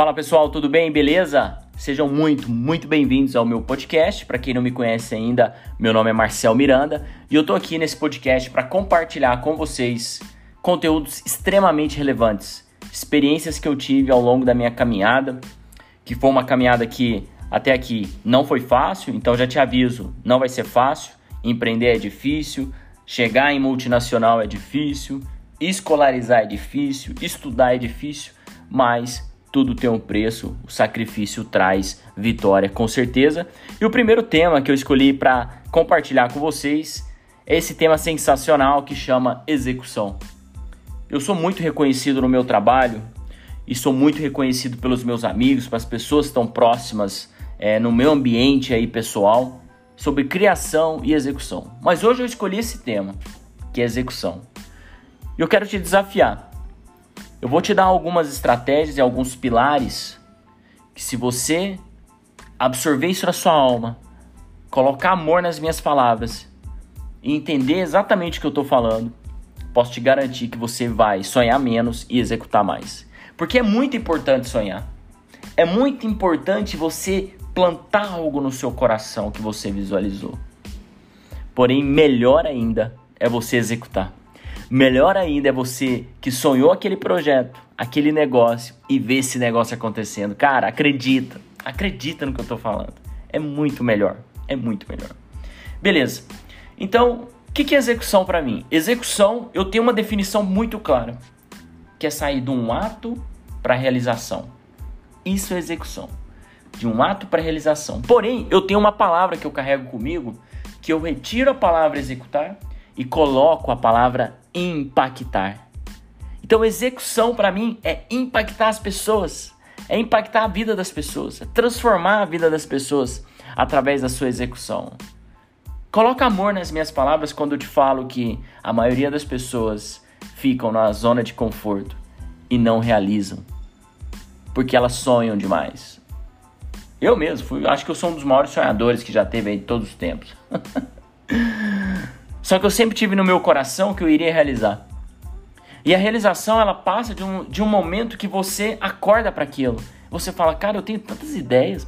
Fala pessoal, tudo bem? Beleza? Sejam muito, muito bem-vindos ao meu podcast. Para quem não me conhece ainda, meu nome é Marcel Miranda e eu tô aqui nesse podcast para compartilhar com vocês conteúdos extremamente relevantes, experiências que eu tive ao longo da minha caminhada, que foi uma caminhada que até aqui não foi fácil, então já te aviso, não vai ser fácil. Empreender é difícil, chegar em multinacional é difícil, escolarizar é difícil, estudar é difícil, mas tudo tem um preço, o sacrifício traz vitória, com certeza. E o primeiro tema que eu escolhi para compartilhar com vocês é esse tema sensacional que chama execução. Eu sou muito reconhecido no meu trabalho e sou muito reconhecido pelos meus amigos, pelas pessoas que estão próximas é, no meu ambiente aí pessoal sobre criação e execução. Mas hoje eu escolhi esse tema, que é execução. E eu quero te desafiar eu vou te dar algumas estratégias e alguns pilares que, se você absorver isso na sua alma, colocar amor nas minhas palavras e entender exatamente o que eu estou falando, posso te garantir que você vai sonhar menos e executar mais. Porque é muito importante sonhar. É muito importante você plantar algo no seu coração que você visualizou. Porém, melhor ainda é você executar. Melhor ainda é você que sonhou aquele projeto, aquele negócio e ver esse negócio acontecendo. Cara, acredita. Acredita no que eu tô falando. É muito melhor. É muito melhor. Beleza. Então, o que, que é execução para mim? Execução, eu tenho uma definição muito clara, que é sair de um ato para realização. Isso é execução. De um ato para realização. Porém, eu tenho uma palavra que eu carrego comigo, que eu retiro a palavra executar e coloco a palavra impactar. Então, execução para mim é impactar as pessoas, é impactar a vida das pessoas, é transformar a vida das pessoas através da sua execução. Coloca amor nas minhas palavras quando eu te falo que a maioria das pessoas ficam na zona de conforto e não realizam, porque elas sonham demais. Eu mesmo fui, acho que eu sou um dos maiores sonhadores que já teve de todos os tempos. Só que eu sempre tive no meu coração que eu iria realizar. E a realização ela passa de um, de um momento que você acorda para aquilo. Você fala, cara, eu tenho tantas ideias.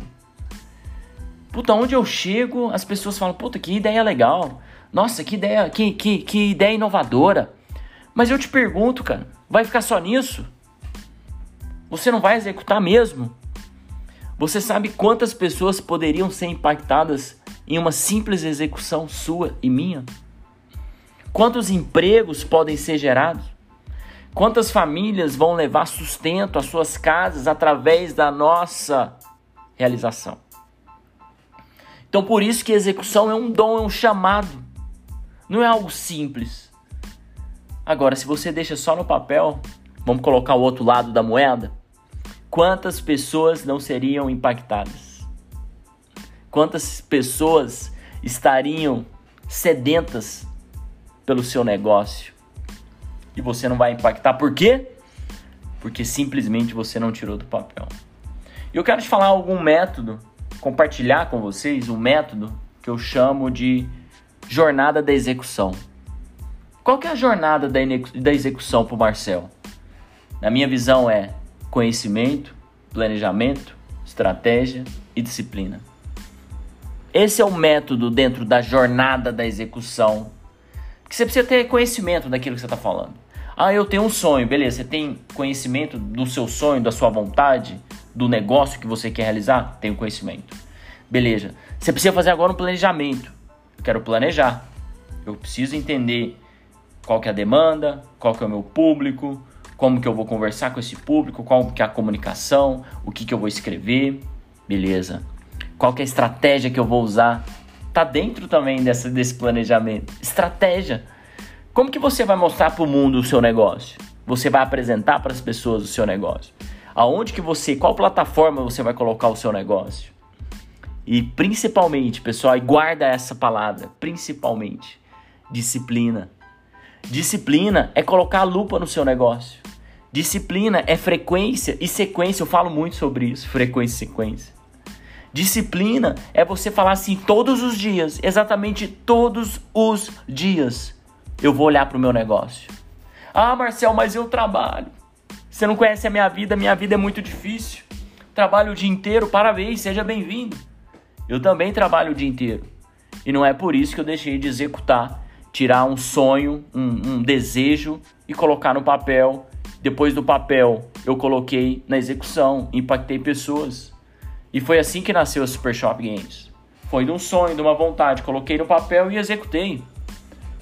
Puta, onde eu chego, as pessoas falam, puta, que ideia legal. Nossa, que ideia, que, que, que ideia inovadora. Mas eu te pergunto, cara, vai ficar só nisso? Você não vai executar mesmo? Você sabe quantas pessoas poderiam ser impactadas em uma simples execução sua e minha? Quantos empregos podem ser gerados? Quantas famílias vão levar sustento às suas casas através da nossa realização? Então, por isso que execução é um dom, é um chamado. Não é algo simples. Agora, se você deixa só no papel, vamos colocar o outro lado da moeda. Quantas pessoas não seriam impactadas? Quantas pessoas estariam sedentas pelo seu negócio. E você não vai impactar. Por quê? Porque simplesmente você não tirou do papel. E eu quero te falar algum método, compartilhar com vocês um método que eu chamo de jornada da execução. Qual que é a jornada da execução para o Marcel? Na minha visão é conhecimento, planejamento, estratégia e disciplina. Esse é o método dentro da jornada da execução que você precisa ter conhecimento daquilo que você está falando. Ah, eu tenho um sonho, beleza. Você tem conhecimento do seu sonho, da sua vontade, do negócio que você quer realizar? Tenho conhecimento. Beleza. Você precisa fazer agora um planejamento. Eu quero planejar. Eu preciso entender qual que é a demanda, qual que é o meu público, como que eu vou conversar com esse público, qual que é a comunicação, o que que eu vou escrever. Beleza. Qual que é a estratégia que eu vou usar tá dentro também dessa, desse planejamento. Estratégia. Como que você vai mostrar para o mundo o seu negócio? Você vai apresentar para as pessoas o seu negócio? Aonde que você, qual plataforma você vai colocar o seu negócio? E principalmente, pessoal, guarda essa palavra, principalmente, disciplina. Disciplina é colocar a lupa no seu negócio. Disciplina é frequência e sequência. Eu falo muito sobre isso, frequência e sequência. Disciplina é você falar assim todos os dias, exatamente todos os dias. Eu vou olhar para o meu negócio. Ah, Marcel, mas eu trabalho. Você não conhece a minha vida, minha vida é muito difícil. trabalha o dia inteiro, parabéns, seja bem-vindo. Eu também trabalho o dia inteiro. E não é por isso que eu deixei de executar, tirar um sonho, um, um desejo e colocar no papel. Depois do papel, eu coloquei na execução, impactei pessoas. E foi assim que nasceu a Super Shop Games. Foi de um sonho, de uma vontade, coloquei no papel e executei.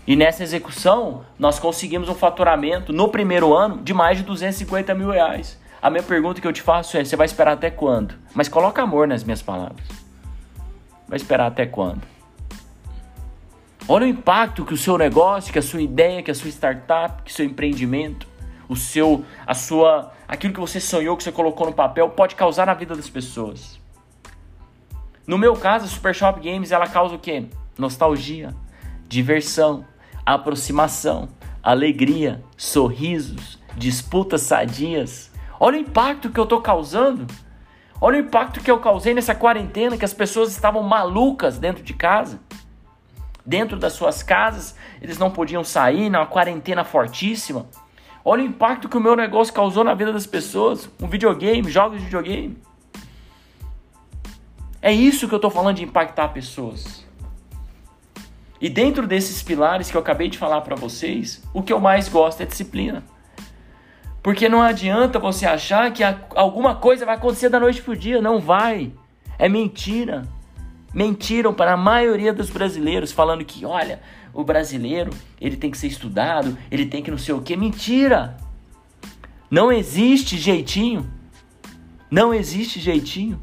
E nessa execução, nós conseguimos um faturamento no primeiro ano de mais de 250 mil reais. A minha pergunta que eu te faço é: você vai esperar até quando? Mas coloca amor nas minhas palavras. Vai esperar até quando? Olha o impacto que o seu negócio, que a sua ideia, que a sua startup, que seu empreendimento, o seu, a sua, aquilo que você sonhou, que você colocou no papel, pode causar na vida das pessoas. No meu caso, a Super Shop Games, ela causa o quê? Nostalgia, diversão, aproximação, alegria, sorrisos, disputas sadias. Olha o impacto que eu estou causando. Olha o impacto que eu causei nessa quarentena, que as pessoas estavam malucas dentro de casa. Dentro das suas casas, eles não podiam sair, na quarentena fortíssima. Olha o impacto que o meu negócio causou na vida das pessoas. Um videogame, jogos de videogame. É isso que eu estou falando de impactar pessoas. E dentro desses pilares que eu acabei de falar para vocês, o que eu mais gosto é disciplina. Porque não adianta você achar que alguma coisa vai acontecer da noite pro dia. Não vai. É mentira. Mentiram para a maioria dos brasileiros, falando que, olha, o brasileiro ele tem que ser estudado, ele tem que não sei o que. Mentira! Não existe jeitinho. Não existe jeitinho.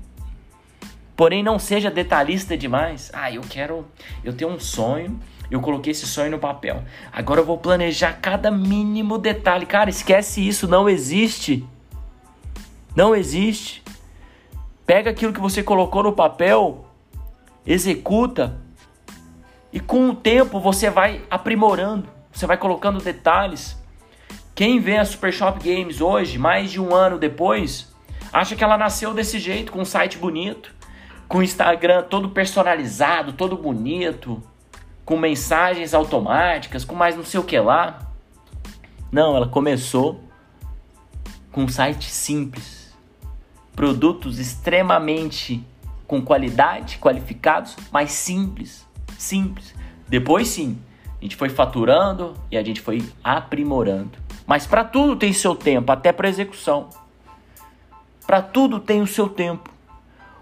Porém, não seja detalhista demais. Ah, eu quero. Eu tenho um sonho eu coloquei esse sonho no papel. Agora eu vou planejar cada mínimo detalhe. Cara, esquece isso, não existe. Não existe. Pega aquilo que você colocou no papel, executa, e com o tempo você vai aprimorando, você vai colocando detalhes. Quem vê a Super Shop Games hoje, mais de um ano depois, acha que ela nasceu desse jeito, com um site bonito, com Instagram todo personalizado, todo bonito, com mensagens automáticas, com mais não sei o que lá. Não, ela começou com um site simples. Produtos extremamente com qualidade, qualificados, mas simples. Simples. Depois sim, a gente foi faturando e a gente foi aprimorando. Mas para tudo tem seu tempo, até para execução. Para tudo tem o seu tempo.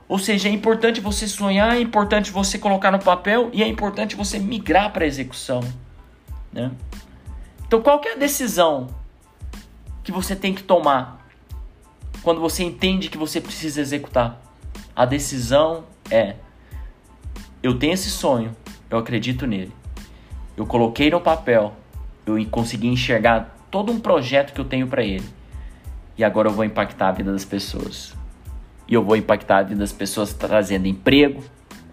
Ou seja, é importante você sonhar, é importante você colocar no papel e é importante você migrar para a execução. Né? Então, qual é a decisão que você tem que tomar quando você entende que você precisa executar? A decisão é: eu tenho esse sonho, eu acredito nele. Eu coloquei no papel, eu consegui enxergar todo um projeto que eu tenho para ele. E agora eu vou impactar a vida das pessoas e eu vou impactar a vida das pessoas trazendo emprego,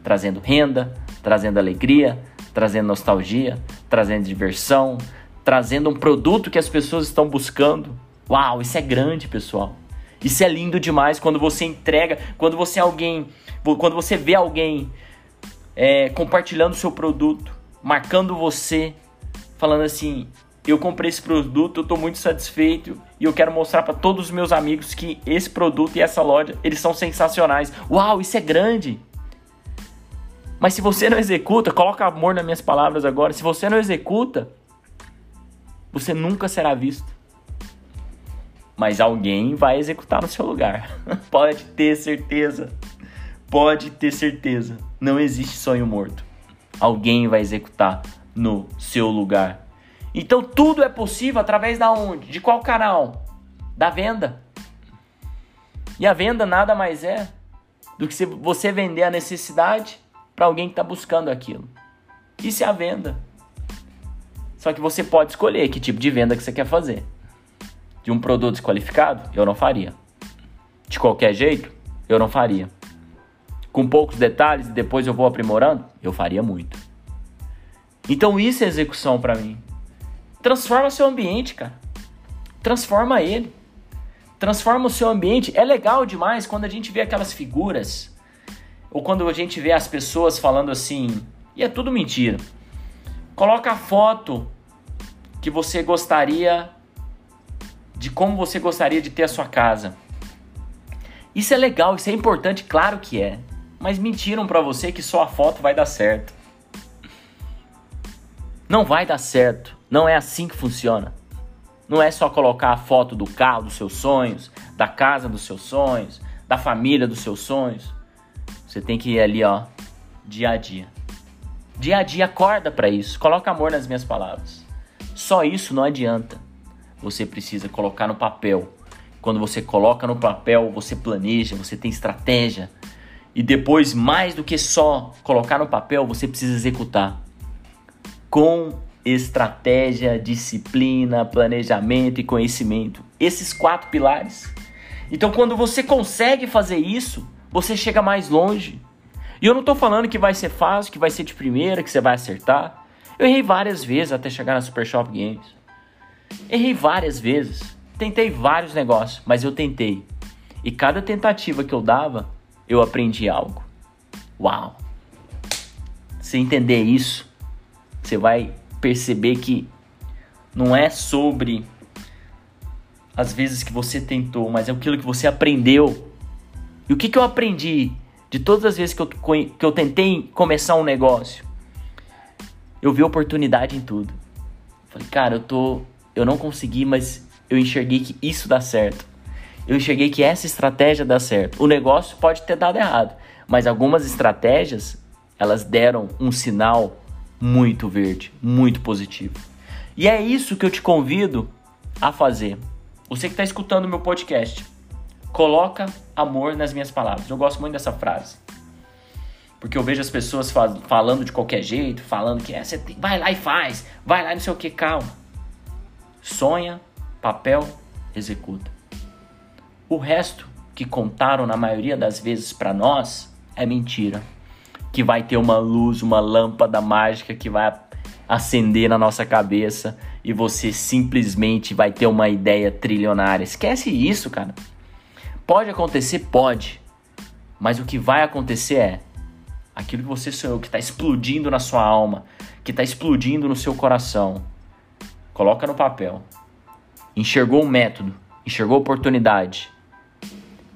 trazendo renda, trazendo alegria, trazendo nostalgia, trazendo diversão, trazendo um produto que as pessoas estão buscando. Uau, isso é grande, pessoal. Isso é lindo demais quando você entrega, quando você é alguém, quando você vê alguém é, compartilhando seu produto, marcando você, falando assim: eu comprei esse produto, eu estou muito satisfeito e eu quero mostrar para todos os meus amigos que esse produto e essa loja, eles são sensacionais. Uau, isso é grande. Mas se você não executa, coloca amor nas minhas palavras agora. Se você não executa, você nunca será visto. Mas alguém vai executar no seu lugar. Pode ter certeza. Pode ter certeza. Não existe sonho morto. Alguém vai executar no seu lugar. Então tudo é possível através da onde? De qual canal? Da venda. E a venda nada mais é do que você vender a necessidade para alguém que está buscando aquilo. Isso é a venda. Só que você pode escolher que tipo de venda que você quer fazer. De um produto desqualificado, eu não faria. De qualquer jeito, eu não faria. Com poucos detalhes e depois eu vou aprimorando, eu faria muito. Então isso é execução para mim. Transforma seu ambiente, cara. Transforma ele. Transforma o seu ambiente. É legal demais quando a gente vê aquelas figuras ou quando a gente vê as pessoas falando assim, e é tudo mentira. Coloca a foto que você gostaria de como você gostaria de ter a sua casa. Isso é legal, isso é importante, claro que é. Mas mentiram para você que só a foto vai dar certo. Não vai dar certo. Não é assim que funciona. Não é só colocar a foto do carro dos seus sonhos, da casa dos seus sonhos, da família dos seus sonhos. Você tem que ir ali, ó, dia a dia. Dia a dia acorda para isso. Coloca amor nas minhas palavras. Só isso não adianta. Você precisa colocar no papel. Quando você coloca no papel, você planeja, você tem estratégia. E depois, mais do que só colocar no papel, você precisa executar. Com estratégia, disciplina, planejamento e conhecimento. Esses quatro pilares. Então, quando você consegue fazer isso, você chega mais longe. E eu não estou falando que vai ser fácil, que vai ser de primeira, que você vai acertar. Eu errei várias vezes até chegar na Super Shop Games. Errei várias vezes. Tentei vários negócios, mas eu tentei. E cada tentativa que eu dava, eu aprendi algo. Uau! Se entender isso, você vai perceber que não é sobre as vezes que você tentou, mas é aquilo que você aprendeu. E o que, que eu aprendi de todas as vezes que eu, que eu tentei começar um negócio? Eu vi oportunidade em tudo. Falei, cara, eu tô. Eu não consegui, mas eu enxerguei que isso dá certo. Eu enxerguei que essa estratégia dá certo. O negócio pode ter dado errado, mas algumas estratégias elas deram um sinal muito verde, muito positivo. E é isso que eu te convido a fazer. Você que está escutando meu podcast, coloca amor nas minhas palavras. Eu gosto muito dessa frase. Porque eu vejo as pessoas falando de qualquer jeito, falando que é, você tem, vai lá e faz, vai lá e não sei o que, calma. Sonha, papel, executa. O resto que contaram na maioria das vezes para nós é mentira que vai ter uma luz, uma lâmpada mágica que vai acender na nossa cabeça e você simplesmente vai ter uma ideia trilionária. Esquece isso, cara. Pode acontecer, pode. Mas o que vai acontecer é aquilo que você sonhou, que está explodindo na sua alma, que está explodindo no seu coração. Coloca no papel. Enxergou o método, enxergou a oportunidade.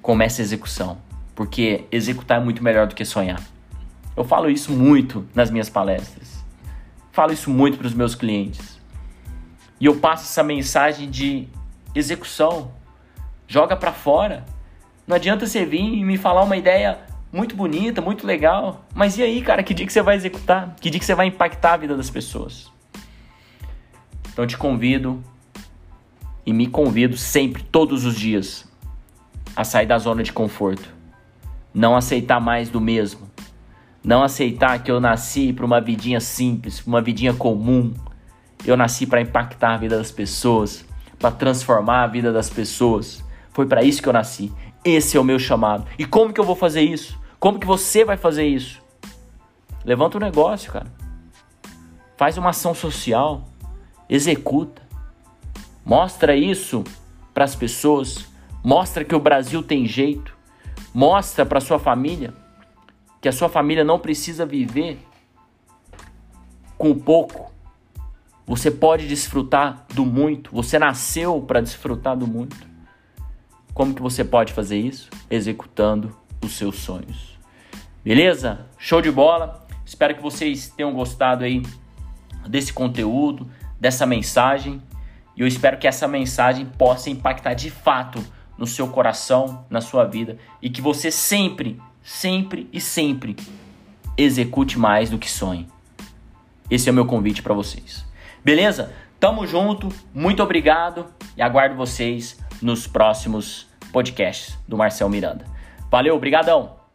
Comece a execução, porque executar é muito melhor do que sonhar. Eu falo isso muito nas minhas palestras. Falo isso muito para os meus clientes. E eu passo essa mensagem de execução. Joga para fora. Não adianta você vir e me falar uma ideia muito bonita, muito legal. Mas e aí, cara, que dia que você vai executar? Que dia que você vai impactar a vida das pessoas? Então te convido e me convido sempre, todos os dias, a sair da zona de conforto. Não aceitar mais do mesmo. Não aceitar que eu nasci para uma vidinha simples, uma vidinha comum. Eu nasci para impactar a vida das pessoas, para transformar a vida das pessoas. Foi para isso que eu nasci. Esse é o meu chamado. E como que eu vou fazer isso? Como que você vai fazer isso? Levanta um negócio, cara. Faz uma ação social. Executa. Mostra isso para as pessoas. Mostra que o Brasil tem jeito. Mostra para sua família que a sua família não precisa viver com pouco. Você pode desfrutar do muito. Você nasceu para desfrutar do muito. Como que você pode fazer isso? Executando os seus sonhos. Beleza? Show de bola. Espero que vocês tenham gostado aí desse conteúdo, dessa mensagem. E eu espero que essa mensagem possa impactar de fato no seu coração, na sua vida e que você sempre sempre e sempre execute mais do que sonhe. Esse é o meu convite para vocês. Beleza? Tamo junto, muito obrigado e aguardo vocês nos próximos podcasts do Marcel Miranda. Valeu, brigadão.